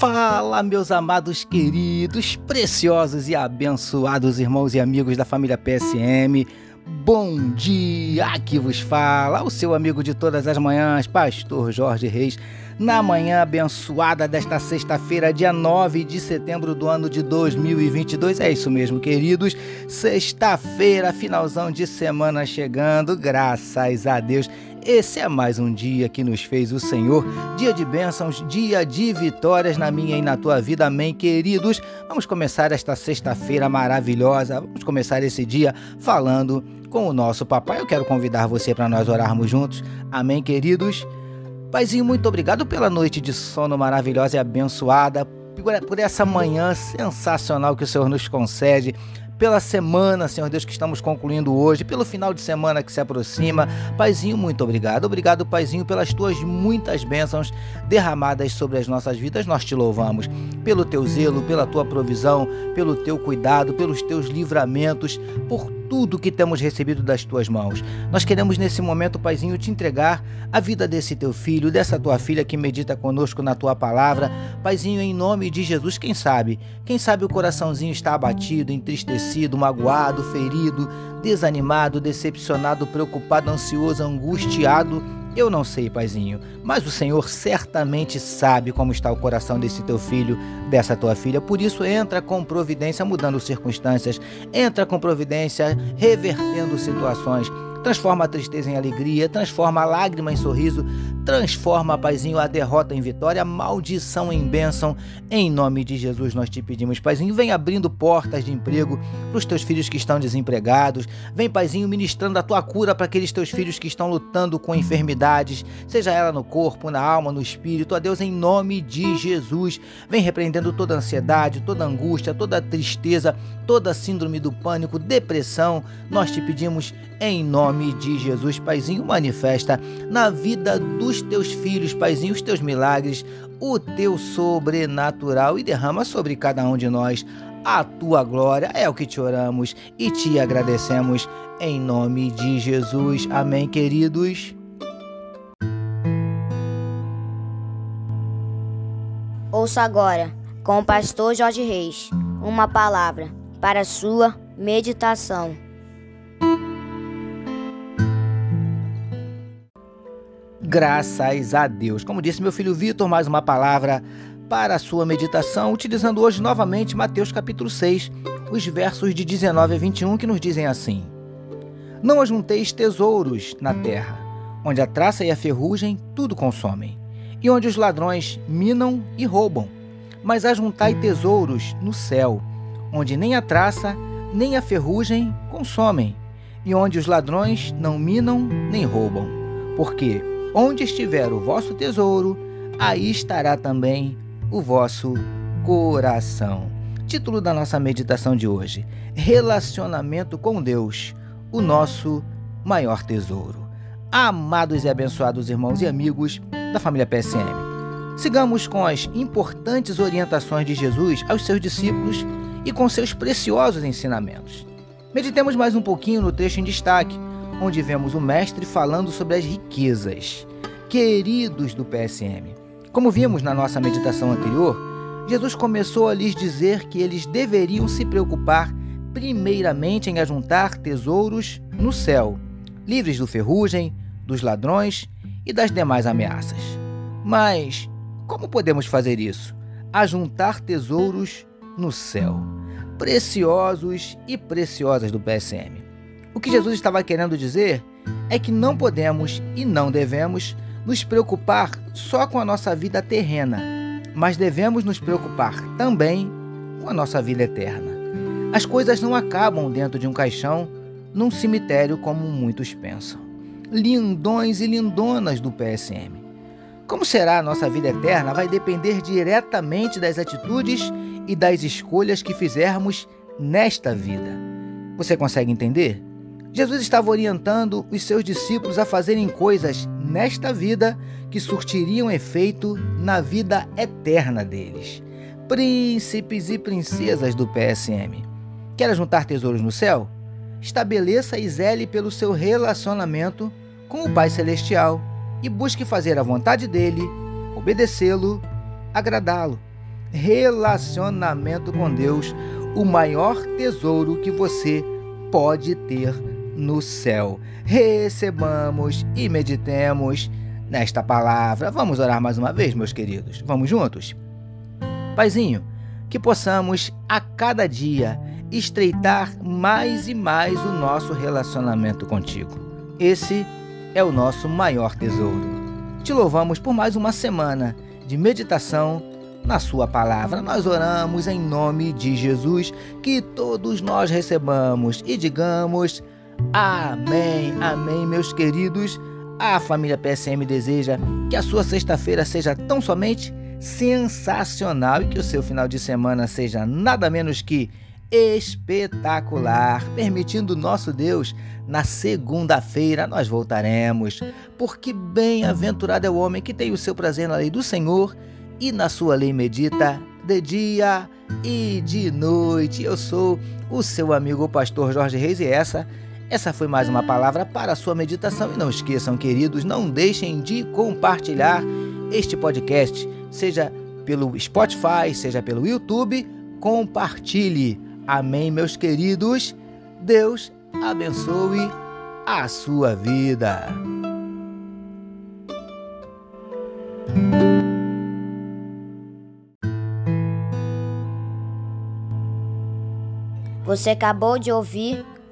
Fala, meus amados, queridos, preciosos e abençoados irmãos e amigos da família PSM. Bom dia! Aqui vos fala o seu amigo de todas as manhãs, Pastor Jorge Reis, na manhã abençoada desta sexta-feira, dia 9 de setembro do ano de 2022. É isso mesmo, queridos. Sexta-feira, finalzão de semana chegando, graças a Deus. Esse é mais um dia que nos fez o Senhor, dia de bênçãos, dia de vitórias na minha e na tua vida, amém, queridos. Vamos começar esta sexta-feira maravilhosa, vamos começar esse dia falando com o nosso papai. Eu quero convidar você para nós orarmos juntos, amém, queridos. Paizinho, muito obrigado pela noite de sono maravilhosa e abençoada, por essa manhã sensacional que o Senhor nos concede pela semana, Senhor Deus, que estamos concluindo hoje, pelo final de semana que se aproxima. Paizinho, muito obrigado. Obrigado, Paizinho, pelas tuas muitas bênçãos derramadas sobre as nossas vidas. Nós te louvamos pelo teu zelo, pela tua provisão, pelo teu cuidado, pelos teus livramentos, por tudo que temos recebido das tuas mãos. Nós queremos nesse momento, Paizinho, te entregar a vida desse teu filho, dessa tua filha que medita conosco na tua palavra. Paizinho, em nome de Jesus, quem sabe? Quem sabe o coraçãozinho está abatido, entristecido, magoado, ferido, desanimado, decepcionado, preocupado, ansioso, angustiado eu não sei, paizinho, mas o Senhor certamente sabe como está o coração desse teu filho, dessa tua filha. Por isso, entra com providência, mudando circunstâncias, entra com providência, revertendo situações transforma a tristeza em alegria, transforma a lágrima em sorriso, transforma, Paizinho, a derrota em vitória, a maldição em bênção. Em nome de Jesus nós te pedimos, Paizinho, vem abrindo portas de emprego para os teus filhos que estão desempregados. Vem, Paizinho, ministrando a tua cura para aqueles teus filhos que estão lutando com enfermidades, seja ela no corpo, na alma, no espírito. A Deus, em nome de Jesus, vem repreendendo toda ansiedade, toda angústia, toda tristeza, toda síndrome do pânico, depressão. Nós te pedimos em nome de Jesus, Paizinho, manifesta na vida dos teus filhos, Paizinho, os teus milagres, o teu sobrenatural e derrama sobre cada um de nós a tua glória. É o que te oramos e te agradecemos em nome de Jesus. Amém, queridos. Ouça agora, com o pastor Jorge Reis, uma palavra para sua meditação. Graças a Deus. Como disse meu filho Vitor, mais uma palavra para a sua meditação, utilizando hoje novamente Mateus capítulo 6, os versos de 19 a 21 que nos dizem assim: Não ajunteis tesouros na terra, onde a traça e a ferrugem tudo consomem, e onde os ladrões minam e roubam, mas ajuntai tesouros no céu, onde nem a traça nem a ferrugem consomem, e onde os ladrões não minam nem roubam. Porque Onde estiver o vosso tesouro, aí estará também o vosso coração. Título da nossa meditação de hoje: Relacionamento com Deus, o nosso maior tesouro. Amados e abençoados irmãos e amigos da família PSM, sigamos com as importantes orientações de Jesus aos seus discípulos e com seus preciosos ensinamentos. Meditemos mais um pouquinho no trecho em destaque onde vemos o mestre falando sobre as riquezas. Queridos do PSM, como vimos na nossa meditação anterior, Jesus começou a lhes dizer que eles deveriam se preocupar primeiramente em ajuntar tesouros no céu, livres do ferrugem, dos ladrões e das demais ameaças. Mas como podemos fazer isso? Ajuntar tesouros no céu, preciosos e preciosas do PSM. O que Jesus estava querendo dizer é que não podemos e não devemos nos preocupar só com a nossa vida terrena, mas devemos nos preocupar também com a nossa vida eterna. As coisas não acabam dentro de um caixão, num cemitério como muitos pensam. Lindões e lindonas do PSM. Como será a nossa vida eterna vai depender diretamente das atitudes e das escolhas que fizermos nesta vida. Você consegue entender? Jesus estava orientando os seus discípulos a fazerem coisas nesta vida que surtiriam efeito na vida eterna deles. Príncipes e princesas do PSM. Quer juntar tesouros no céu? Estabeleça e zele pelo seu relacionamento com o Pai Celestial e busque fazer a vontade dele, obedecê-lo, agradá-lo. relacionamento com Deus, o maior tesouro que você pode ter no céu. Recebamos e meditemos nesta palavra. Vamos orar mais uma vez, meus queridos. Vamos juntos? Paizinho, que possamos a cada dia estreitar mais e mais o nosso relacionamento contigo. Esse é o nosso maior tesouro. Te louvamos por mais uma semana de meditação na Sua palavra. Nós oramos em nome de Jesus, que todos nós recebamos e digamos Amém, amém, meus queridos. A família PSM deseja que a sua sexta-feira seja tão somente sensacional e que o seu final de semana seja nada menos que espetacular, permitindo nosso Deus, na segunda-feira nós voltaremos, porque bem-aventurado é o homem que tem o seu prazer na lei do Senhor e na sua lei medita de dia e de noite. Eu sou o seu amigo o pastor Jorge Reis e essa essa foi mais uma palavra para a sua meditação e não esqueçam, queridos, não deixem de compartilhar este podcast, seja pelo Spotify, seja pelo YouTube, compartilhe. Amém, meus queridos. Deus abençoe a sua vida. Você acabou de ouvir